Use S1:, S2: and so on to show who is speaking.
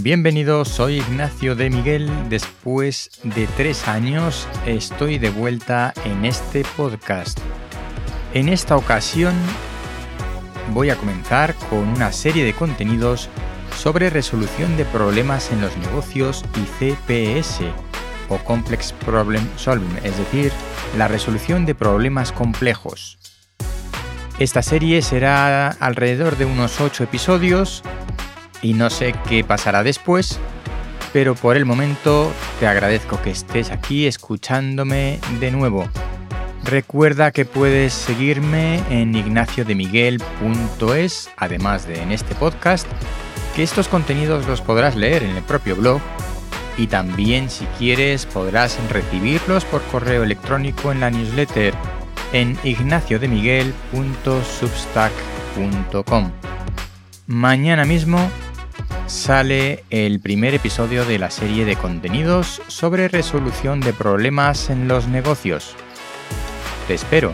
S1: Bienvenidos, soy Ignacio de Miguel. Después de tres años estoy de vuelta en este podcast. En esta ocasión voy a comenzar con una serie de contenidos sobre resolución de problemas en los negocios y CPS o Complex Problem Solving, es decir, la resolución de problemas complejos. Esta serie será alrededor de unos 8 episodios y no sé qué pasará después, pero por el momento te agradezco que estés aquí escuchándome de nuevo. Recuerda que puedes seguirme en ignaciodemiguel.es, además de en este podcast, que estos contenidos los podrás leer en el propio blog y también si quieres podrás recibirlos por correo electrónico en la newsletter en ignaciodemiguel.substack.com. Mañana mismo sale el primer episodio de la serie de contenidos sobre resolución de problemas en los negocios. Te espero.